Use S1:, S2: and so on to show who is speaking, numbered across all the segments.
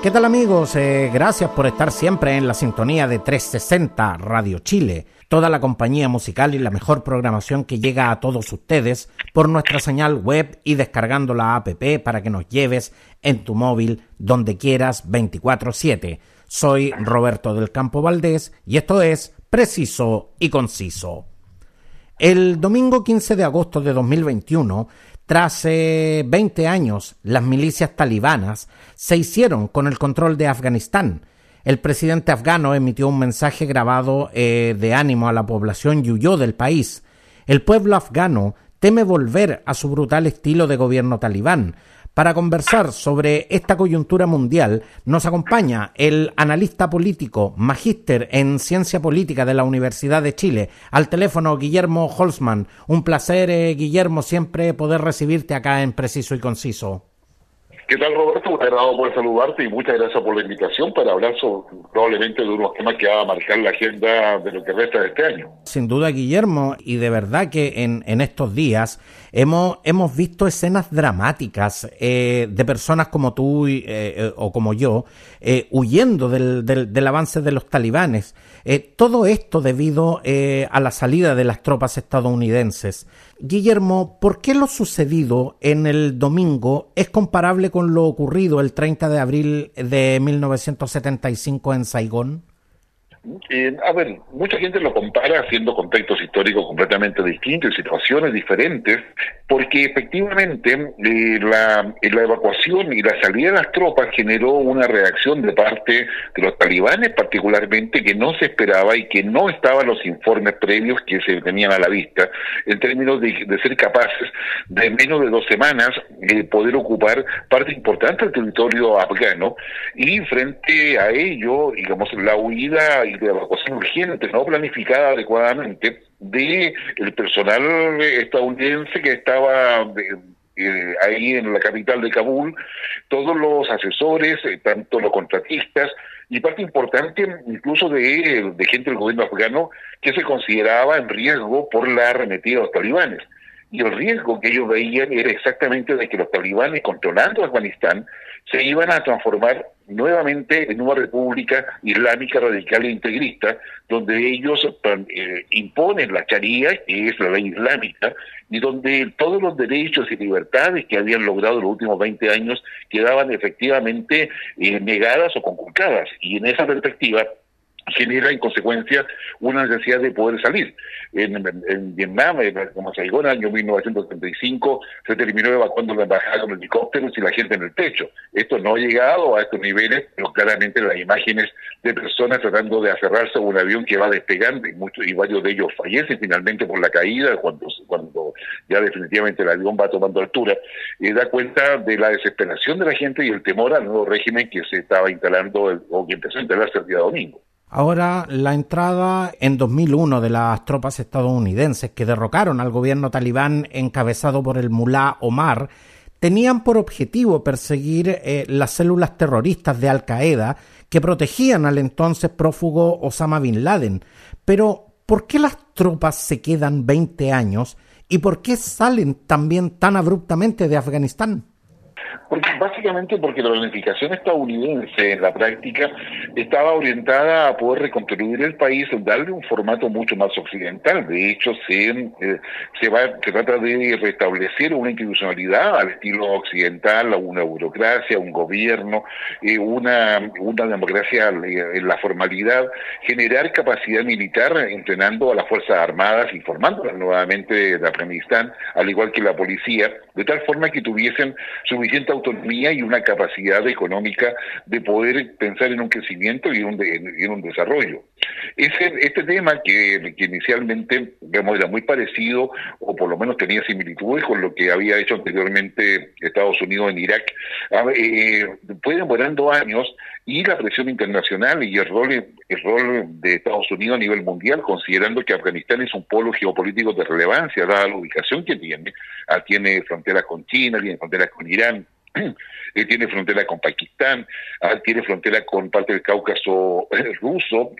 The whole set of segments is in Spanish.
S1: ¿Qué tal amigos? Eh, gracias por estar siempre en la sintonía de 360 Radio Chile, toda la compañía musical y la mejor programación que llega a todos ustedes por nuestra señal web y descargando la app para que nos lleves en tu móvil donde quieras 24/7. Soy Roberto del Campo Valdés y esto es Preciso y Conciso. El domingo 15 de agosto de 2021 tras 20 años, las milicias talibanas se hicieron con el control de Afganistán. El presidente afgano emitió un mensaje grabado eh, de ánimo a la población y huyó del país. El pueblo afgano teme volver a su brutal estilo de gobierno talibán, para conversar sobre esta coyuntura mundial nos acompaña el analista político, magíster en ciencia política de la Universidad de Chile, al teléfono Guillermo Holzman. Un placer, eh, Guillermo, siempre poder recibirte acá en Preciso y Conciso.
S2: ¿Qué tal, Roberto? Un agrado poder saludarte y muchas gracias por la invitación para hablar probablemente de unos temas que va a marcar la agenda de lo que resta de este año.
S1: Sin duda, Guillermo, y de verdad que en, en estos días hemos, hemos visto escenas dramáticas eh, de personas como tú eh, eh, o como yo huyendo del, del, del, avance de los talibanes. todo esto debido a la salida de las tropas estadounidenses. Guillermo, ¿por qué lo sucedido en el domingo es comparable con lo ocurrido el 30 de abril de 1975 en Saigón?
S2: Eh, a ver, mucha gente lo compara haciendo contextos históricos completamente distintos y situaciones diferentes, porque efectivamente eh, la, la, evacuación y la salida de las tropas generó una reacción de parte de los talibanes, particularmente que no se esperaba y que no estaban los informes previos que se tenían a la vista, en términos de, de ser capaces de menos de dos semanas eh, poder ocupar parte importante del territorio afgano y frente a ello, digamos, la huida y de evacuación urgente, no planificada adecuadamente, de el personal estadounidense que estaba ahí en la capital de Kabul, todos los asesores, eh, tanto los contratistas, y parte importante incluso de, de gente del gobierno afgano que se consideraba en riesgo por la arremetida de los talibanes. Y el riesgo que ellos veían era exactamente de que los talibanes controlando Afganistán se iban a transformar nuevamente en una república islámica radical e integrista, donde ellos eh, imponen la charía, que es la ley islámica, y donde todos los derechos y libertades que habían logrado en los últimos 20 años quedaban efectivamente eh, negadas o conculcadas. Y en esa perspectiva, genera en consecuencia una necesidad de poder salir. En, en Vietnam, como Saigón, en el año 1935, se terminó evacuando la embajada con helicópteros y la gente en el techo. Esto no ha llegado a estos niveles, pero claramente las imágenes de personas tratando de aferrarse a un avión que va despegando y, muchos, y varios de ellos fallecen finalmente por la caída cuando, cuando ya definitivamente el avión va tomando altura, y da cuenta de la desesperación de la gente y el temor al nuevo régimen que se estaba instalando o que empezó a instalarse el día domingo.
S1: Ahora, la entrada en 2001 de las tropas estadounidenses que derrocaron al gobierno talibán encabezado por el mulá Omar tenían por objetivo perseguir eh, las células terroristas de Al Qaeda que protegían al entonces prófugo Osama Bin Laden. Pero, ¿por qué las tropas se quedan 20 años y por qué salen también tan abruptamente de Afganistán?
S2: Porque, básicamente porque la planificación estadounidense en la práctica estaba orientada a poder reconstruir el país, darle un formato mucho más occidental. De hecho, se, eh, se, va, se trata de restablecer una institucionalidad al estilo occidental, una burocracia, un gobierno, eh, una, una democracia en la formalidad, generar capacidad militar entrenando a las Fuerzas Armadas, informándolas nuevamente de Afganistán, al igual que la policía, de tal forma que tuviesen suficiente autonomía y una capacidad económica de poder pensar en un crecimiento y un, en un desarrollo. Ese, este tema que, inicialmente digamos, era muy parecido, o por lo menos tenía similitudes con lo que había hecho anteriormente Estados Unidos en Irak, eh, fue demorando años y la presión internacional y el rol, el rol de Estados Unidos a nivel mundial, considerando que Afganistán es un polo geopolítico de relevancia, dada la ubicación que tiene, ah, tiene fronteras con China, tiene fronteras con Irán, eh, tiene frontera con Pakistán, ah, tiene frontera con parte del Cáucaso eh, ruso,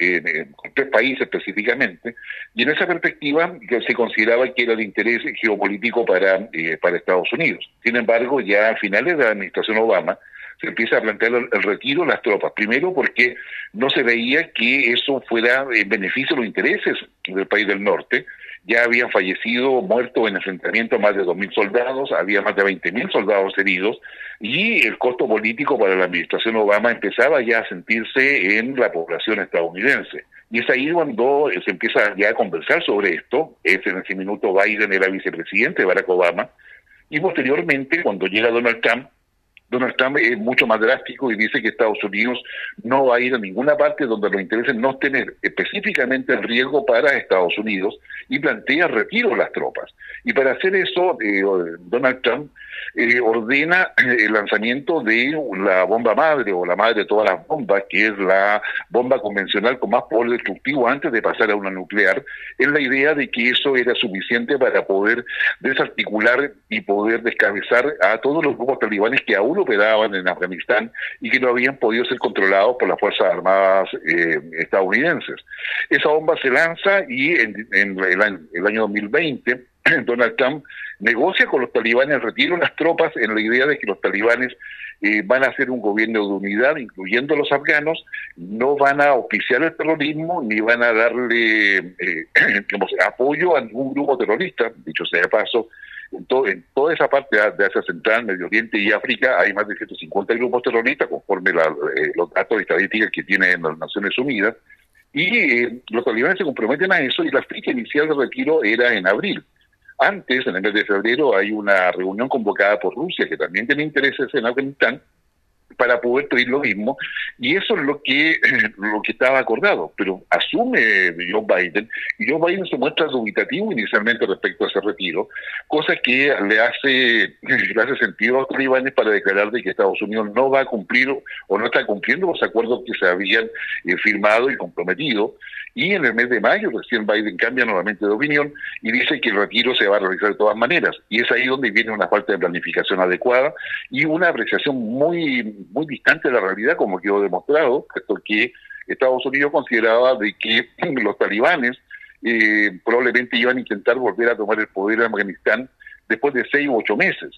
S2: con tres países específicamente, y en esa perspectiva se consideraba que era de interés geopolítico para, eh, para Estados Unidos. Sin embargo, ya a finales de la administración Obama, se empieza a plantear el, retiro de las tropas. Primero porque no se veía que eso fuera en beneficio de los intereses del país del norte. Ya habían fallecido, muerto en enfrentamiento más de 2.000 soldados, había más de 20.000 soldados heridos y el costo político para la administración Obama empezaba ya a sentirse en la población estadounidense. Y es ahí cuando se empieza ya a conversar sobre esto. Es en ese minuto Biden era vicepresidente de Barack Obama. Y posteriormente, cuando llega Donald Trump, Donald Trump es mucho más drástico y dice que Estados Unidos no va a ir a ninguna parte donde los intereses no tener específicamente el riesgo para Estados Unidos y plantea retiro las tropas. Y para hacer eso, eh, Donald Trump eh, ordena el lanzamiento de la bomba madre o la madre de todas las bombas, que es la bomba convencional con más poder destructivo antes de pasar a una nuclear, en la idea de que eso era suficiente para poder desarticular y poder descabezar a todos los grupos talibanes que aún operaban en Afganistán y que no habían podido ser controlados por las Fuerzas Armadas eh, estadounidenses. Esa bomba se lanza y en, el año 2020 Donald Trump negocia con los talibanes de las tropas en la idea de que los talibanes eh, van a hacer un gobierno de unidad, incluyendo a los afganos, no van a oficiar el terrorismo ni van a darle eh, apoyo a ningún grupo terrorista. Dicho sea de paso, en, toda esa parte de Asia Central, Medio Oriente y África hay más de 150 grupos terroristas, conforme eh, los datos estadísticos que tienen las Naciones Unidas. Y los talibanes se comprometen a eso y la fecha inicial de retiro era en abril. Antes, en el mes de febrero, hay una reunión convocada por Rusia, que también tiene intereses en Afganistán, para poder pedir lo mismo, y eso es lo que, lo que estaba acordado, pero asume Joe Biden, y Joe Biden se muestra dubitativo inicialmente respecto a ese retiro, cosa que le hace, le hace sentido a los talibanes para declarar de que Estados Unidos no va a cumplir o no está cumpliendo los acuerdos que se habían eh, firmado y comprometido, y en el mes de mayo recién Biden cambia nuevamente de opinión y dice que el retiro se va a realizar de todas maneras. Y es ahí donde viene una falta de planificación adecuada y una apreciación muy, muy distante de la realidad, como quedó demostrado, que Estados Unidos consideraba de que los talibanes eh, probablemente iban a intentar volver a tomar el poder en Afganistán después de seis u ocho meses.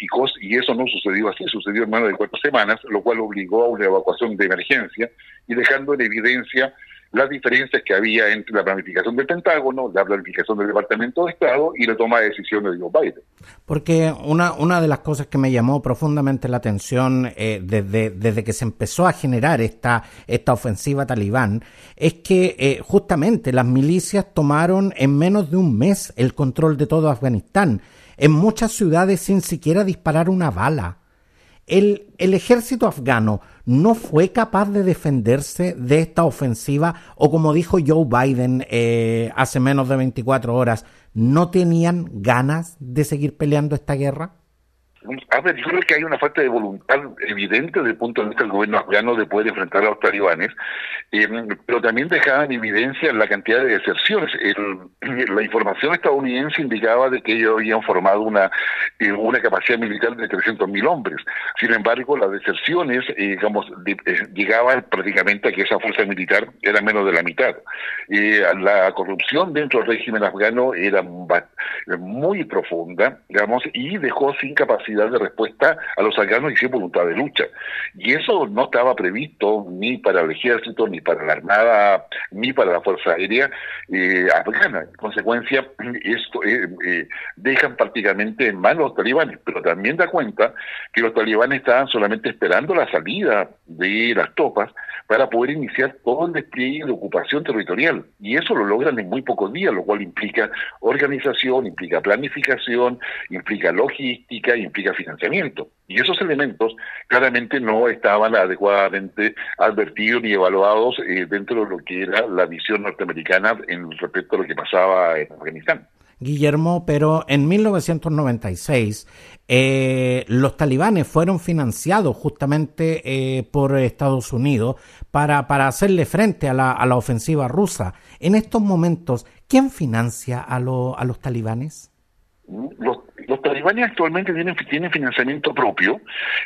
S2: Y, y eso no sucedió así, sucedió en menos de cuatro semanas, lo cual obligó a una evacuación de emergencia y dejando en evidencia las diferencias que había entre la planificación del Pentágono, la planificación del Departamento de Estado y la toma de decisiones de Joe Biden.
S1: Porque una, una de las cosas que me llamó profundamente la atención eh, desde, desde que se empezó a generar esta, esta ofensiva talibán es que eh, justamente las milicias tomaron en menos de un mes el control de todo Afganistán, en muchas ciudades sin siquiera disparar una bala. El, el ejército afgano no fue capaz de defenderse de esta ofensiva o como dijo Joe Biden eh, hace menos de 24 horas, no tenían ganas de seguir peleando esta guerra?
S2: A ver, yo creo que hay una falta de voluntad evidente desde el punto de vista del gobierno afgano de poder enfrentar a los talibanes, eh, pero también dejaba en evidencia la cantidad de deserciones. la información estadounidense indicaba de que ellos habían formado una, eh, una capacidad militar de 300.000 hombres. Sin embargo, las deserciones, eh, digamos, llegaban prácticamente a que esa fuerza militar era menos de la mitad. la corrupción dentro del régimen afgano era muy profunda, digamos, y dejó sin capacidad de respuesta a los afganos y sin voluntad de lucha. Y eso no estaba previsto ni para el ejército, ni para la Armada, ni para la Fuerza Aérea eh, afgana. En consecuencia, esto eh, eh, dejan prácticamente en manos los talibanes, pero también da cuenta que los talibanes estaban solamente esperando la salida de las tropas para poder iniciar todo el despliegue de ocupación territorial. Y eso lo logran en muy pocos días, lo cual implica organización, implica planificación, implica logística, implica financiamiento. Y esos elementos claramente no estaban adecuadamente advertidos ni evaluados eh, dentro de lo que era la visión norteamericana en respecto a lo que pasaba en Afganistán.
S1: Guillermo, pero en 1996 eh, los talibanes fueron financiados justamente eh, por Estados Unidos para, para hacerle frente a la, a la, ofensiva rusa. En estos momentos, ¿quién financia a, a los talibanes?
S2: Los los talibanes actualmente tienen, tienen financiamiento propio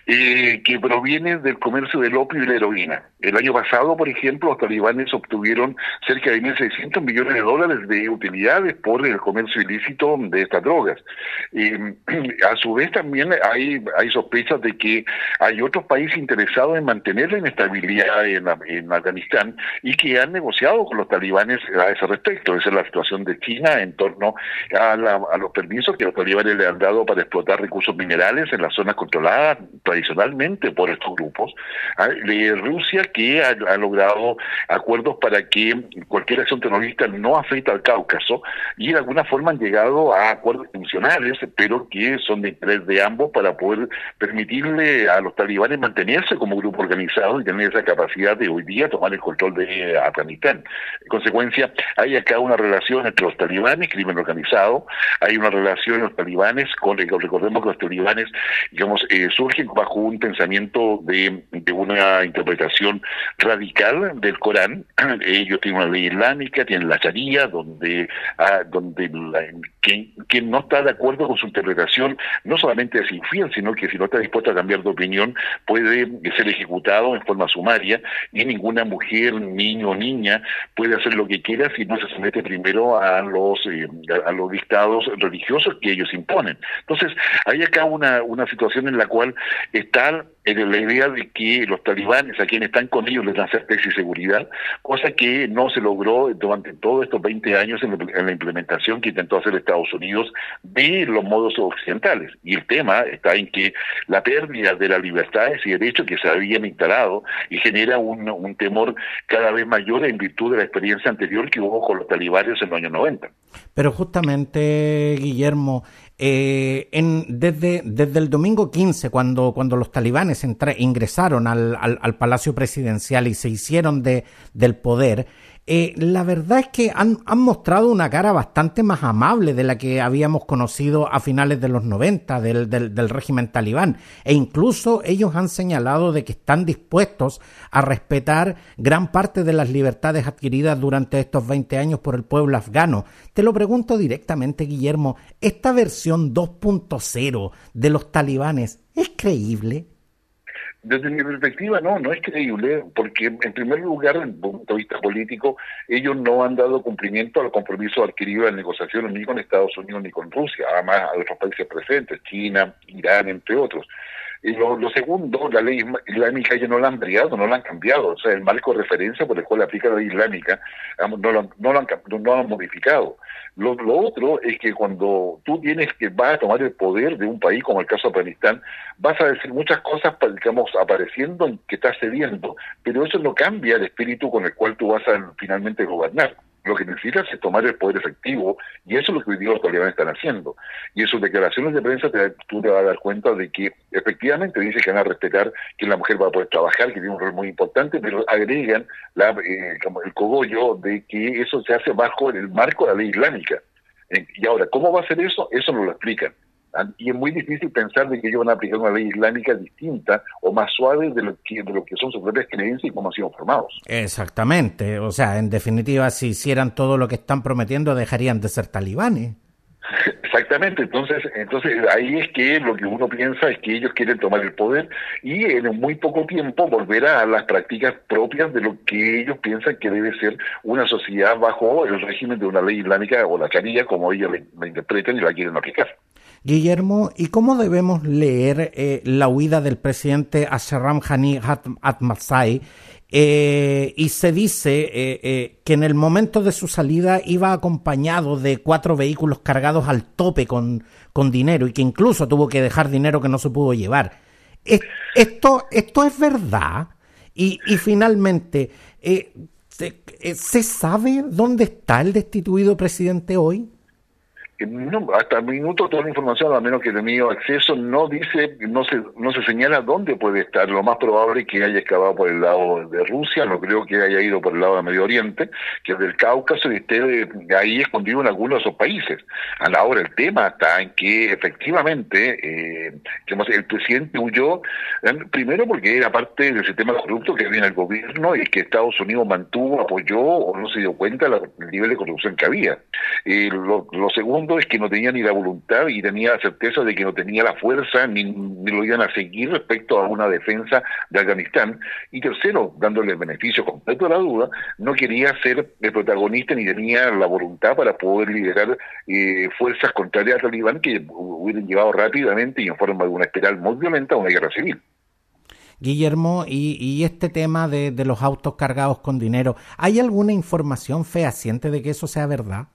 S2: eh, que proviene del comercio del opio y la heroína. El año pasado, por ejemplo, los talibanes obtuvieron cerca de 1.600 millones de dólares de utilidades por el comercio ilícito de estas drogas. Eh, a su vez, también hay, hay sospechas de que hay otros países interesados en mantener la inestabilidad en, en Afganistán y que han negociado con los talibanes a ese respecto. Esa es la situación de China en torno a, a los permisos que los talibanes le han dado para explotar recursos minerales en las zonas controladas tradicionalmente por estos grupos. Ah, Rusia que ha, logrado acuerdos para que cualquier acción terrorista no afecte al Cáucaso y de alguna forma han llegado a acuerdos funcionales, pero que son de interés de ambos para poder permitirle a los talibanes mantenerse como grupo organizado y tener esa capacidad de hoy día tomar el control de Afganistán. En consecuencia, hay acá una relación entre los talibanes, crimen organizado, hay una relación entre los talibanes recordemos que los talibanes, digamos, eh, surgen bajo un pensamiento de, una interpretación radical del Corán. Ellos tienen una ley islámica, tienen la Sharia, donde, ah, donde quien, no está de acuerdo con su interpretación no solamente es infiel, sino que si no está dispuesto a cambiar de opinión puede ser ejecutado en forma sumaria y ninguna mujer, niño o niña puede hacer lo que quiera si no se somete primero a los, eh, a los dictados religiosos que ellos imponen. Entonces, hay acá una, una situación en la cual está la idea de que los talibanes, a quienes están con ellos, les dan certeza y seguridad, cosa que no se logró durante todos estos 20 años en, la implementación que intentó hacer Estados Unidos de los modos occidentales. Y el tema está en que la pérdida de las libertades y derechos que se habían instalado y genera un, un temor cada vez mayor en virtud de la experiencia anterior que hubo con los talibanes en los años 90.
S1: Pero justamente, Guillermo, eh, en, desde, desde el domingo 15, cuando, cuando los talibanes ingresaron al, al, al, Palacio Presidencial y se hicieron de, del poder, eh, la verdad es que han, han, mostrado una cara bastante más amable de la que habíamos conocido a finales de los 90 del, del, del, régimen talibán. E incluso ellos han señalado de que están dispuestos a respetar gran parte de las libertades adquiridas durante estos 20 años por el pueblo afgano. Te lo pregunto directamente, Guillermo, ¿esta versión 2.0 de los talibanes es creíble?
S2: Desde mi perspectiva, no, no es creíble, porque en primer lugar, desde el punto de vista político, ellos no han dado cumplimiento al compromiso adquirido en negociaciones ni con Estados Unidos ni con Rusia, además a otros países presentes, China, Irán, entre otros. Y lo, segundo, la ley islámica ellos no la han ampliado, no la han cambiado. O sea, el marco de referencia por el cual aplica la ley islámica no lo, no lo, han, no lo han modificado. Lo, otro es que cuando tú tienes que vas a tomar el poder de un país como el caso de Afganistán, vas a decir muchas cosas, digamos, apareciendo en que estás cediendo, pero eso no cambia el espíritu con el cual tú vas a finalmente gobernar. Lo que necesitas es tomar el poder efectivo y eso es lo que hoy día los talibanes están haciendo. Y en sus declaraciones de prensa te, tú te vas a dar cuenta de que efectivamente dice que van a respetar que la mujer va a poder trabajar, que tiene un rol muy importante, pero agregan la, eh, el cogollo de que eso se hace bajo el marco de la ley islámica. Y ahora, ¿cómo va a ser eso? Eso no lo explican. Y es muy difícil pensar de que ellos van a aplicar una ley islámica distinta o más suave de lo que, de lo que son sus propias creencias y cómo han sido formados.
S1: Exactamente. O sea, en definitiva, si hicieran todo lo que están prometiendo, dejarían de ser talibanes.
S2: Exactamente, entonces, entonces ahí es que lo que uno piensa es que ellos quieren tomar el poder y en muy poco tiempo volver a las prácticas propias de lo que ellos piensan que debe ser una sociedad bajo el régimen de una ley islámica o la charía, como ellos la, interpretan y la quieren aplicar.
S1: Guillermo, ¿y cómo debemos leer eh, la huida del presidente Ashraf Ghani Atmasai eh, y se dice eh, eh, que en el momento de su salida iba acompañado de cuatro vehículos cargados al tope con, con dinero y que incluso tuvo que dejar dinero que no se pudo llevar. ¿Esto, esto es verdad? Y, y finalmente, ¿se sabe dónde está el destituido presidente hoy?
S2: No, hasta el minuto toda la información, a menos que he tenido acceso, no dice, no se, no se señala dónde puede estar. Lo más probable es que haya excavado por el lado de Rusia, no creo que haya ido por el lado de Medio Oriente, que es del Cáucaso y esté ahí escondido en algunos de esos países. A la hora el tema está en que efectivamente eh, el presidente huyó, eh, primero porque era parte del sistema corrupto que había en el gobierno y que Estados Unidos mantuvo, apoyó o no se dio cuenta del nivel de corrupción que había. Eh, lo, lo segundo es que no tenía ni la voluntad y tenía la certeza de que no tenía la fuerza ni, lo iban a seguir respecto a una defensa de Afganistán. Y tercero, dándole el beneficio completo a la duda, no quería ser el protagonista ni tenía la voluntad para poder liderar eh, fuerzas contrarias al talibán que hubieran llevado rápidamente y en forma de una espiral muy violenta a una guerra civil.
S1: Guillermo, y, este tema de, los autos cargados con dinero, ¿hay alguna información fehaciente de que eso sea verdad?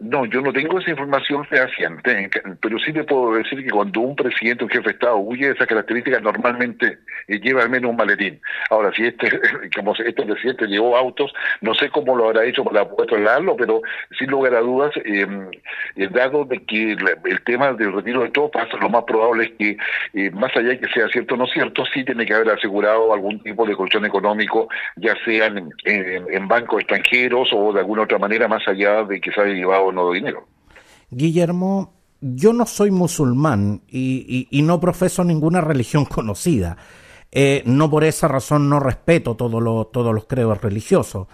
S2: No, yo no tengo esa información fehaciente, pero sí te puedo decir que cuando un presidente, un jefe de Estado huye de esas características, normalmente eh, lleva al menos un maletín. Ahora, si este, como este presidente llevó autos, no sé cómo lo habrá hecho para poder trasladarlo, pero sin lugar a dudas, eh, dado de que el, tema del retiro de tropas, lo más probable es que, eh, más allá de que sea cierto o no cierto, sí tiene que haber asegurado algún tipo de colchón económico, ya sea en, en bancos extranjeros o de alguna otra manera, más allá de que se haya llevado dinero.
S1: Guillermo, yo no soy musulmán y, no profeso ninguna religión conocida. Eh, no por esa razón no respeto todos los credos religiosos.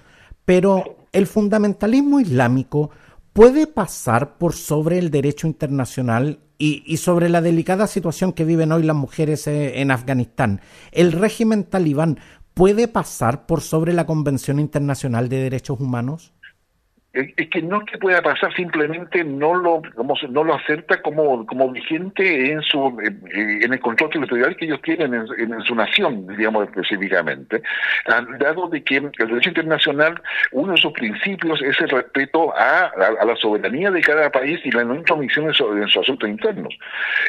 S1: Pero el fundamentalismo islámico puede pasar por sobre el derecho internacional y, y, sobre la delicada situación que viven hoy las mujeres eh, en Afganistán. ¿El régimen talibán puede pasar por sobre la Convención Internacional de Derechos Humanos?
S2: Es que no es que pueda pasar, simplemente no lo como, no lo acepta como, como vigente en su eh, en el control territorial que ellos tienen en, su nación, digamos específicamente, ah, dado de que el derecho internacional, uno de sus principios es el respeto a, la soberanía de cada país y la no intromisión en, sus asuntos internos.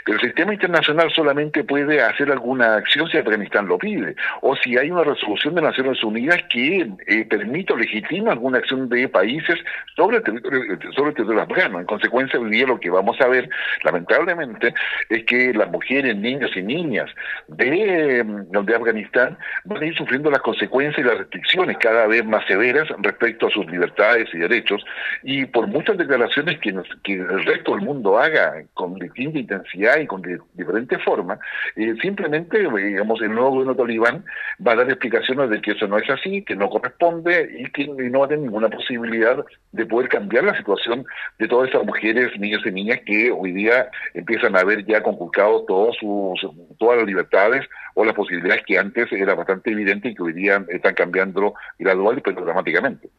S2: El sistema internacional solamente puede hacer alguna acción si Afganistán lo pide, o si hay una resolución de Naciones Unidas que eh, permite o legitima alguna acción de países sobre el territorio, sobre el territorio afgano. En consecuencia, hoy día lo que vamos a ver, lamentablemente, es que las mujeres, niños y niñas de, de Afganistán van a ir sufriendo las consecuencias y las restricciones cada vez más severas respecto a sus libertades y derechos, y por muchas declaraciones que, que el resto del mundo haga con distinta intensidad y con diferentes formas, eh, simplemente, digamos, el nuevo gobierno talibán va a dar explicaciones de que eso no es así, que no corresponde y que no va a tener ninguna posibilidad de poder cambiar la situación de todas esas mujeres, niños y niñas que hoy día empiezan a ver ya conculcado todos sus, todas las libertades o las posibilidades que antes era bastante evidente y que hoy día están cambiando gradual pero dramáticamente.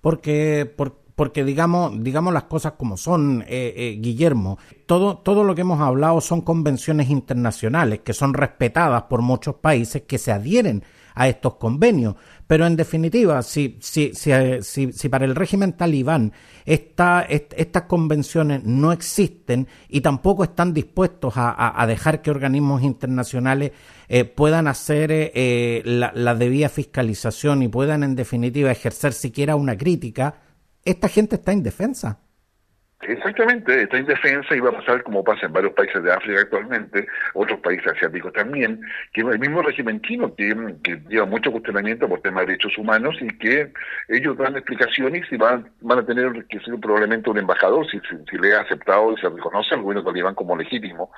S1: Porque, porque digamos, digamos las cosas como son, eh, eh, Guillermo, todo, todo lo que hemos hablado son convenciones internacionales que son respetadas por muchos países que se adhieren a estos convenios. Pero en definitiva, si, si, si, si, para el régimen talibán esta, estas convenciones no existen y tampoco están dispuestos a, dejar que organismos internacionales eh, puedan hacer eh, la, la debida fiscalización y puedan en definitiva ejercer siquiera una crítica, esta gente está indefensa.
S2: Exactamente, está indefensa y va a pasar como pasa en varios países de África actualmente, otros países asiáticos también, que el mismo régimen chino que, lleva mucho cuestionamiento por temas de derechos humanos y que ellos dan explicaciones y van, van a tener que ser probablemente un embajador si, si, le ha aceptado y se reconoce al gobierno talibán como legítimo.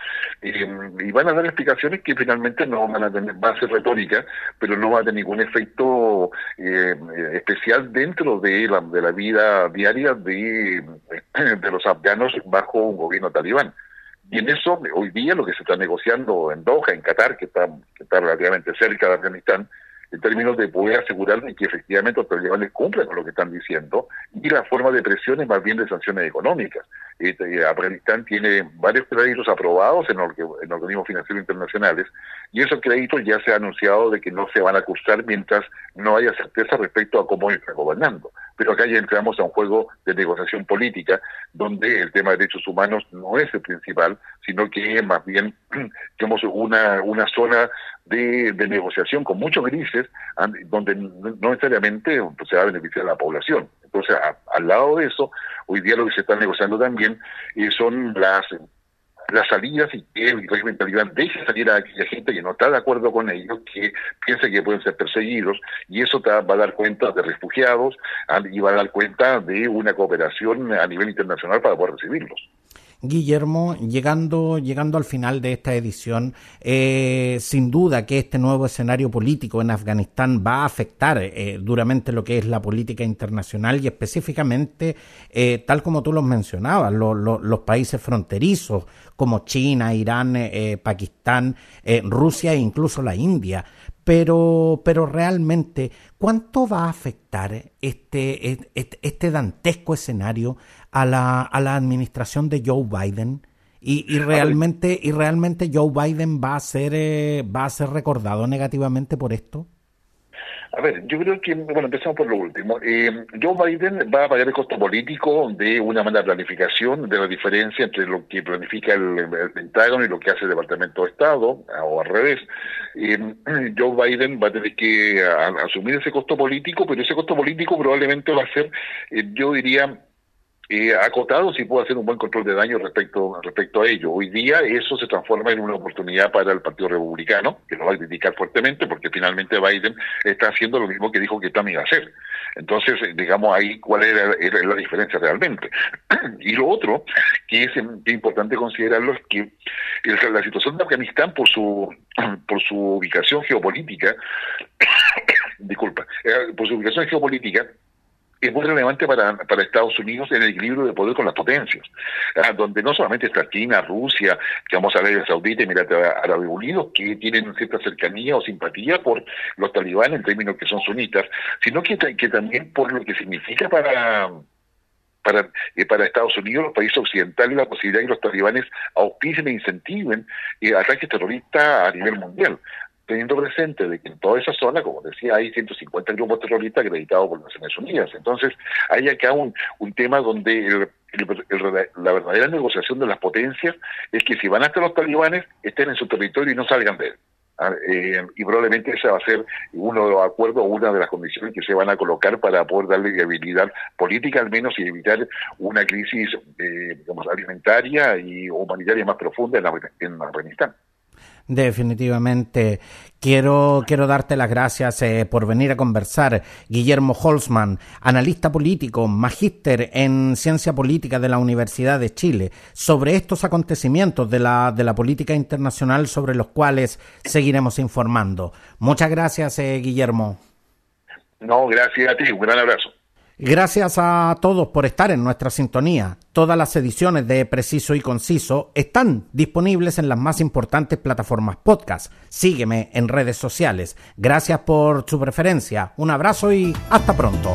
S2: y van a dar explicaciones que finalmente no van a tener, va a ser retórica, pero no va a tener ningún efecto eh, especial dentro de la, de la vida diaria de, de los afganos bajo un gobierno talibán. Y en eso, hoy día, lo que se está negociando en Doha, en Qatar, que está, está relativamente cerca de Afganistán, en términos de poder asegurar que efectivamente los talibanes cumplan con lo que están diciendo y la forma de presión es más bien de sanciones económicas. Este, Afganistán tiene varios créditos aprobados en, en organismos financieros internacionales y esos créditos ya se ha anunciado de que no se van a cursar mientras no haya certeza respecto a cómo está gobernando. pero acá ya entramos a un juego de negociación política donde el tema de derechos humanos no es el principal, sino que más bien tenemos una, una zona de, negociación con muchos grises, donde no necesariamente se va a beneficiar a la población. Entonces, al lado de eso, hoy día lo que se está negociando también eh, son las las salidas y que el régimen talibán deje salir a aquella gente que no está de acuerdo con ellos, que piensa que pueden ser perseguidos, y eso va a dar cuenta de refugiados y va a dar cuenta de una cooperación a nivel internacional para poder recibirlos.
S1: Guillermo, llegando, llegando al final de esta edición, eh, sin duda que este nuevo escenario político en Afganistán va a afectar eh, duramente lo que es la política internacional y específicamente, eh, tal como tú los mencionabas, los países fronterizos como China, Irán, Pakistán, Rusia e incluso la India pero, pero realmente, ¿cuánto va a afectar este, este, este dantesco escenario a la, a la administración de Joe Biden? Y, y realmente, y realmente Joe Biden va a ser, eh, va a ser recordado negativamente por esto.
S2: A ver, yo creo que, bueno, empezamos por lo último. Eh, Joe Biden va a pagar el costo político de una mala planificación, de la diferencia entre lo que planifica el, Pentágono y lo que hace el Departamento de Estado, o al revés. Eh, Joe Biden va a tener que asumir ese costo político, pero ese costo político probablemente va a ser, eh, yo diría, eh, acotado si puede hacer un buen control de daño respecto, respecto a ello. Hoy día eso se transforma en una oportunidad para el Partido Republicano, que lo va a criticar fuertemente porque finalmente Biden está haciendo lo mismo que dijo que Trump iba a hacer. Entonces, eh, digamos ahí cuál era, la diferencia realmente. y lo otro que es importante considerarlo es que la situación de Afganistán por su, por su ubicación geopolítica, disculpa, eh, por su ubicación geopolítica, es muy relevante para, para Estados Unidos en el equilibrio de poder con las potencias, ah, donde no solamente está China, Rusia, que vamos a Arabia Saudita y Emiratos Árabes Unidos, que tienen cierta cercanía o simpatía por los talibanes en términos que son sunitas, sino que, también por lo que significa para para, eh, para Estados Unidos, los países occidentales, la posibilidad de que los talibanes auspicien e incentiven eh, ataques terroristas a nivel mundial teniendo presente de que en toda esa zona, como decía, hay 150 grupos terroristas acreditados por las Naciones Unidas. Entonces, hay acá un, un tema donde la verdadera negociación de las potencias es que si van hasta los talibanes, estén en su territorio y no salgan de él. Ah, eh, y probablemente ese va a ser uno de los acuerdos una de las condiciones que se van a colocar para poder darle viabilidad política al menos y evitar una crisis eh, digamos, alimentaria y humanitaria más profunda en, en Afganistán.
S1: Definitivamente. Quiero, quiero darte las gracias eh, por venir a conversar. Guillermo Holzman, analista político, magíster en ciencia política de la Universidad de Chile, sobre estos acontecimientos de la, de la política internacional sobre los cuales seguiremos informando. Muchas gracias, eh, Guillermo.
S2: No, gracias a ti. Un gran abrazo.
S1: Gracias a todos por estar en nuestra sintonía. Todas las ediciones de Preciso y Conciso están disponibles en las más importantes plataformas podcast. Sígueme en redes sociales. Gracias por su preferencia. Un abrazo y hasta pronto.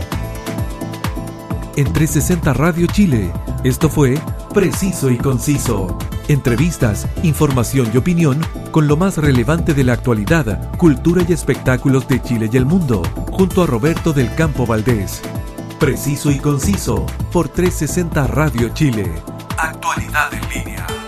S3: En 360 Radio Chile, esto fue Preciso y Conciso. Entrevistas, información y opinión con lo más relevante de la actualidad, cultura y espectáculos de Chile y el mundo, junto a Roberto del Campo Valdés. Preciso y conciso por 360 Radio Chile. Actualidad en línea.